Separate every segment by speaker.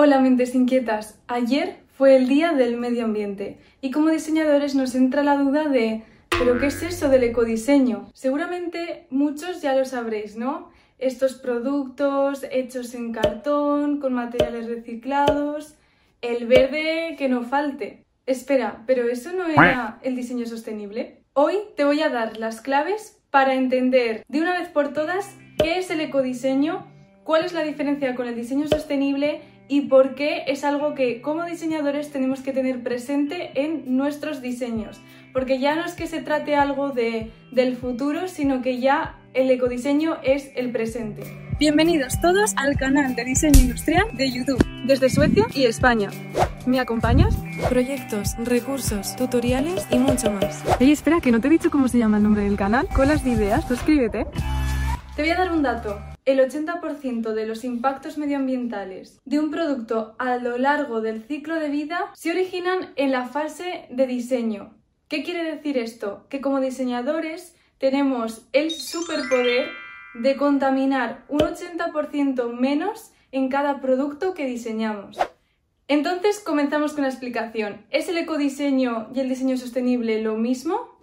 Speaker 1: Hola mentes inquietas. Ayer fue el Día del Medio Ambiente y como diseñadores nos entra la duda de ¿pero qué es eso del ecodiseño? Seguramente muchos ya lo sabréis, ¿no? Estos productos hechos en cartón, con materiales reciclados, el verde que no falte. Espera, ¿pero eso no era el diseño sostenible? Hoy te voy a dar las claves para entender de una vez por todas qué es el ecodiseño, cuál es la diferencia con el diseño sostenible y por qué es algo que como diseñadores tenemos que tener presente en nuestros diseños. Porque ya no es que se trate algo de, del futuro, sino que ya el ecodiseño es el presente. Bienvenidos todos al canal de diseño industrial de YouTube, desde Suecia y España. ¿Me acompañas? Proyectos, recursos, tutoriales y mucho más. Oye, espera, que no te he dicho cómo se llama el nombre del canal. Colas de ideas, suscríbete. Te voy a dar un dato. El 80% de los impactos medioambientales de un producto a lo largo del ciclo de vida se originan en la fase de diseño. ¿Qué quiere decir esto? Que como diseñadores tenemos el superpoder de contaminar un 80% menos en cada producto que diseñamos. Entonces comenzamos con la explicación. ¿Es el ecodiseño y el diseño sostenible lo mismo?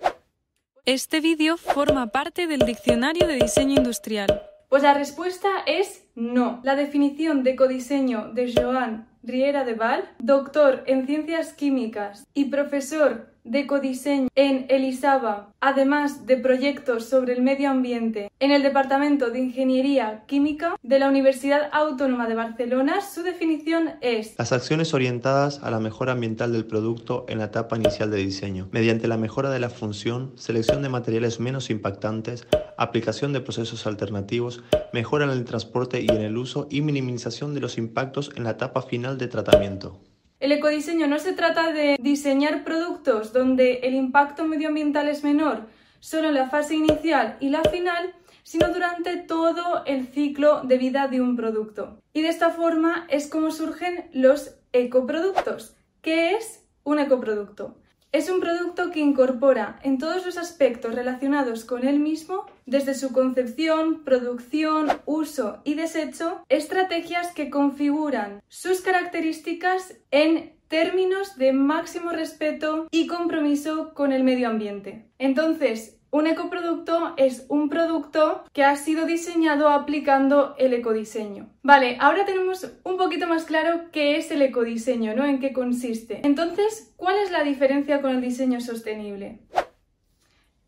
Speaker 1: Este vídeo forma parte del Diccionario de Diseño Industrial. Pues la respuesta es no. La definición de ecodiseño de Joan Riera de Val, doctor en ciencias químicas y profesor de ecodiseño en Elisaba, además de proyectos sobre el medio ambiente en el Departamento de Ingeniería Química de la Universidad Autónoma de Barcelona, su definición es
Speaker 2: las acciones orientadas a la mejora ambiental del producto en la etapa inicial de diseño, mediante la mejora de la función, selección de materiales menos impactantes, aplicación de procesos alternativos, mejora en el transporte y en el uso y minimización de los impactos en la etapa final de tratamiento.
Speaker 1: El ecodiseño no se trata de diseñar productos donde el impacto medioambiental es menor solo en la fase inicial y la final, sino durante todo el ciclo de vida de un producto. Y de esta forma es como surgen los ecoproductos. ¿Qué es un ecoproducto? Es un producto que incorpora en todos los aspectos relacionados con él mismo, desde su concepción, producción, uso y desecho, estrategias que configuran sus características en términos de máximo respeto y compromiso con el medio ambiente. Entonces, un ecoproducto es un producto que ha sido diseñado aplicando el ecodiseño. Vale, ahora tenemos un poquito más claro qué es el ecodiseño, ¿no? En qué consiste. Entonces, ¿cuál es la diferencia con el diseño sostenible?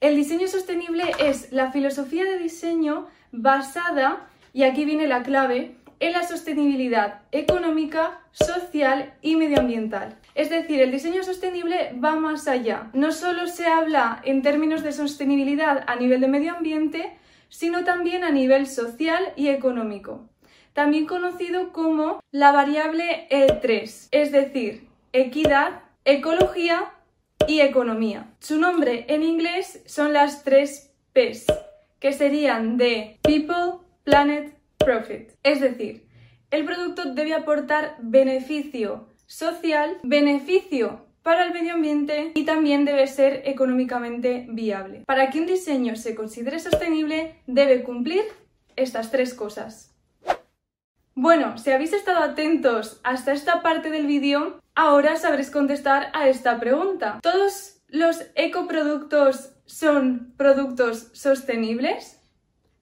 Speaker 1: El diseño sostenible es la filosofía de diseño basada, y aquí viene la clave, en la sostenibilidad económica, social y medioambiental. Es decir, el diseño sostenible va más allá. No solo se habla en términos de sostenibilidad a nivel de medio ambiente, sino también a nivel social y económico, también conocido como la variable E3, es decir, equidad, ecología y economía. Su nombre en inglés son las tres Ps, que serían de People, Planet, Profit. Es decir, el producto debe aportar beneficio social, beneficio para el medio ambiente y también debe ser económicamente viable. Para que un diseño se considere sostenible, debe cumplir estas tres cosas. Bueno, si habéis estado atentos hasta esta parte del vídeo, ahora sabréis contestar a esta pregunta. ¿Todos los ecoproductos son productos sostenibles?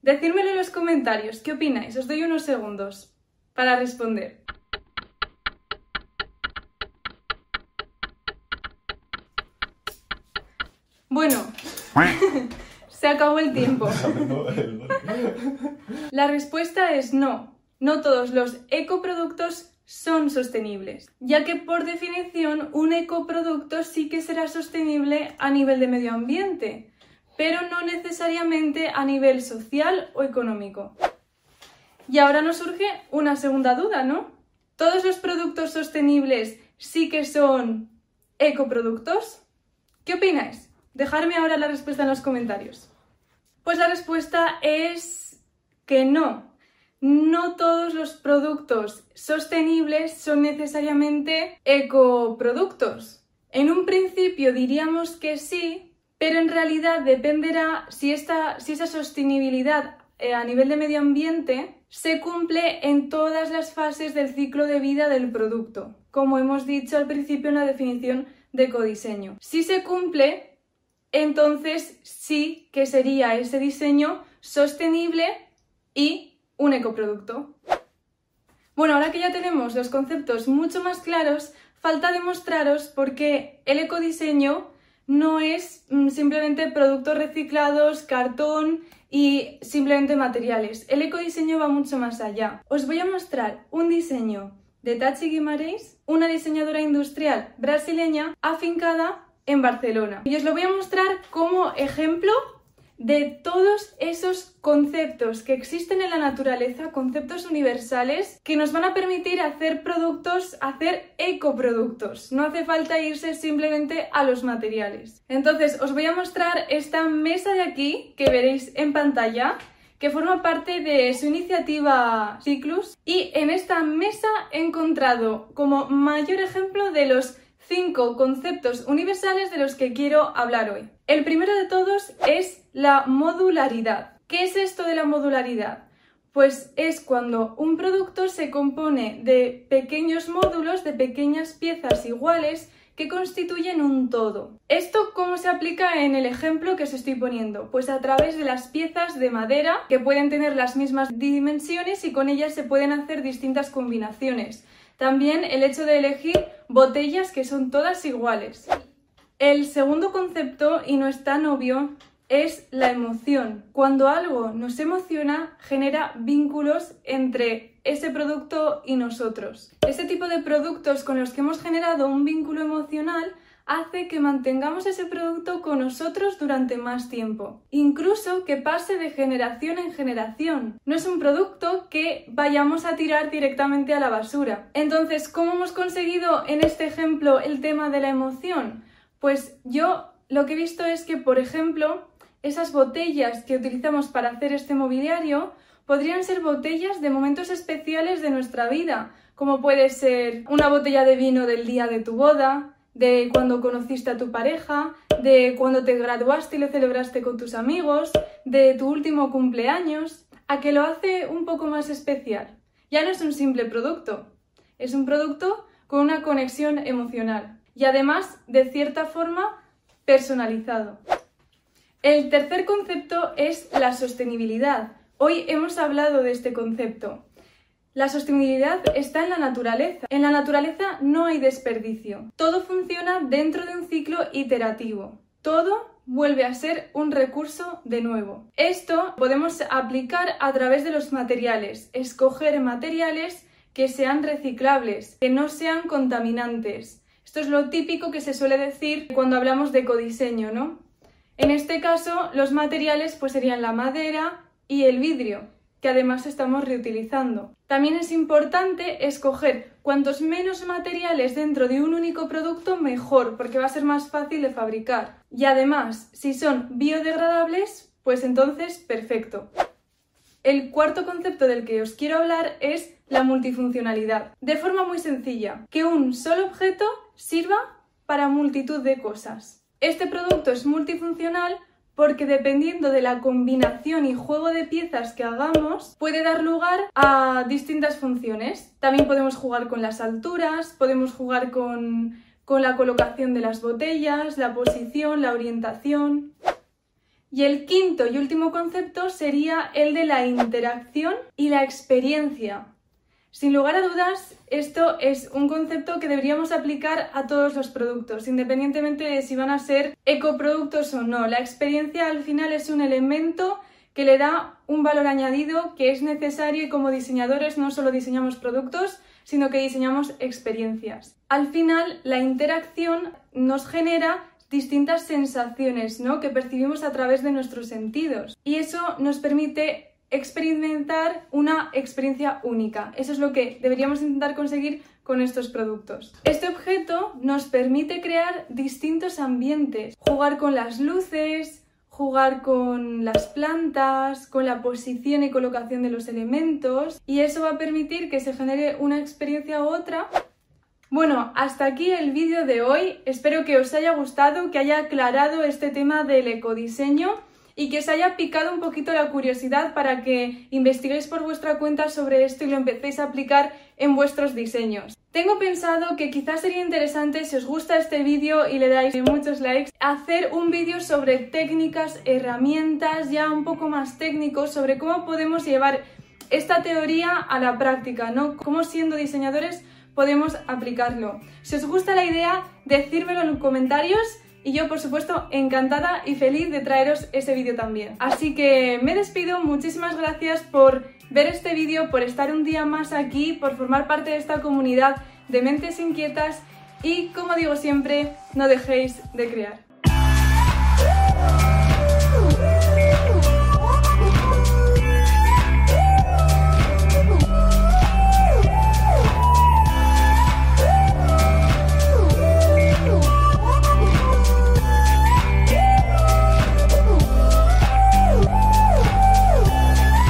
Speaker 1: Decírmelo en los comentarios, ¿qué opináis? Os doy unos segundos para responder. Bueno, se acabó el tiempo. La respuesta es no. No todos los ecoproductos son sostenibles, ya que por definición un ecoproducto sí que será sostenible a nivel de medio ambiente, pero no necesariamente a nivel social o económico. Y ahora nos surge una segunda duda, ¿no? ¿Todos los productos sostenibles sí que son ecoproductos? ¿Qué opináis? Dejadme ahora la respuesta en los comentarios. Pues la respuesta es que no. No todos los productos sostenibles son necesariamente ecoproductos. En un principio diríamos que sí, pero en realidad dependerá si, esta, si esa sostenibilidad eh, a nivel de medio ambiente se cumple en todas las fases del ciclo de vida del producto, como hemos dicho al principio en la definición de ecodiseño. Si se cumple, entonces sí que sería ese diseño sostenible y un ecoproducto. Bueno, ahora que ya tenemos los conceptos mucho más claros, falta demostraros por qué el ecodiseño no es mm, simplemente productos reciclados, cartón y simplemente materiales. El ecodiseño va mucho más allá. Os voy a mostrar un diseño de Tachi Guimarães, una diseñadora industrial brasileña afincada en Barcelona. Y os lo voy a mostrar como ejemplo de todos esos conceptos que existen en la naturaleza, conceptos universales que nos van a permitir hacer productos, hacer ecoproductos. No hace falta irse simplemente a los materiales. Entonces, os voy a mostrar esta mesa de aquí que veréis en pantalla que forma parte de su iniciativa Ciclus y en esta mesa he encontrado como mayor ejemplo de los cinco conceptos universales de los que quiero hablar hoy. El primero de todos es la modularidad. ¿Qué es esto de la modularidad? Pues es cuando un producto se compone de pequeños módulos, de pequeñas piezas iguales que constituyen un todo. ¿Esto cómo se aplica en el ejemplo que os estoy poniendo? Pues a través de las piezas de madera que pueden tener las mismas dimensiones y con ellas se pueden hacer distintas combinaciones. También el hecho de elegir botellas que son todas iguales. El segundo concepto, y no es tan obvio, es la emoción. Cuando algo nos emociona, genera vínculos entre ese producto y nosotros. Ese tipo de productos con los que hemos generado un vínculo emocional hace que mantengamos ese producto con nosotros durante más tiempo, incluso que pase de generación en generación. No es un producto que vayamos a tirar directamente a la basura. Entonces, ¿cómo hemos conseguido en este ejemplo el tema de la emoción? Pues yo lo que he visto es que, por ejemplo, esas botellas que utilizamos para hacer este mobiliario podrían ser botellas de momentos especiales de nuestra vida, como puede ser una botella de vino del día de tu boda, de cuando conociste a tu pareja, de cuando te graduaste y lo celebraste con tus amigos, de tu último cumpleaños, a que lo hace un poco más especial. Ya no es un simple producto, es un producto con una conexión emocional y además, de cierta forma, personalizado. El tercer concepto es la sostenibilidad. Hoy hemos hablado de este concepto. La sostenibilidad está en la naturaleza. En la naturaleza no hay desperdicio. Todo funciona dentro de un ciclo iterativo. Todo vuelve a ser un recurso de nuevo. Esto podemos aplicar a través de los materiales. Escoger materiales que sean reciclables, que no sean contaminantes. Esto es lo típico que se suele decir cuando hablamos de ecodiseño, ¿no? En este caso, los materiales pues serían la madera y el vidrio que además estamos reutilizando. También es importante escoger cuantos menos materiales dentro de un único producto mejor, porque va a ser más fácil de fabricar. Y además, si son biodegradables, pues entonces perfecto. El cuarto concepto del que os quiero hablar es la multifuncionalidad. De forma muy sencilla, que un solo objeto sirva para multitud de cosas. Este producto es multifuncional porque dependiendo de la combinación y juego de piezas que hagamos, puede dar lugar a distintas funciones. También podemos jugar con las alturas, podemos jugar con, con la colocación de las botellas, la posición, la orientación. Y el quinto y último concepto sería el de la interacción y la experiencia. Sin lugar a dudas, esto es un concepto que deberíamos aplicar a todos los productos, independientemente de si van a ser ecoproductos o no. La experiencia al final es un elemento que le da un valor añadido que es necesario y como diseñadores no solo diseñamos productos, sino que diseñamos experiencias. Al final, la interacción nos genera distintas sensaciones ¿no? que percibimos a través de nuestros sentidos y eso nos permite experimentar una experiencia única. Eso es lo que deberíamos intentar conseguir con estos productos. Este objeto nos permite crear distintos ambientes, jugar con las luces, jugar con las plantas, con la posición y colocación de los elementos y eso va a permitir que se genere una experiencia u otra. Bueno, hasta aquí el vídeo de hoy. Espero que os haya gustado, que haya aclarado este tema del ecodiseño y que os haya picado un poquito la curiosidad para que investiguéis por vuestra cuenta sobre esto y lo empecéis a aplicar en vuestros diseños. Tengo pensado que quizás sería interesante, si os gusta este vídeo y le dais muchos likes, hacer un vídeo sobre técnicas, herramientas, ya un poco más técnicos, sobre cómo podemos llevar esta teoría a la práctica, ¿no? Cómo siendo diseñadores podemos aplicarlo. Si os gusta la idea, decírmelo en los comentarios y yo por supuesto encantada y feliz de traeros ese vídeo también. Así que me despido, muchísimas gracias por ver este vídeo, por estar un día más aquí, por formar parte de esta comunidad de mentes inquietas y como digo siempre, no dejéis de crear.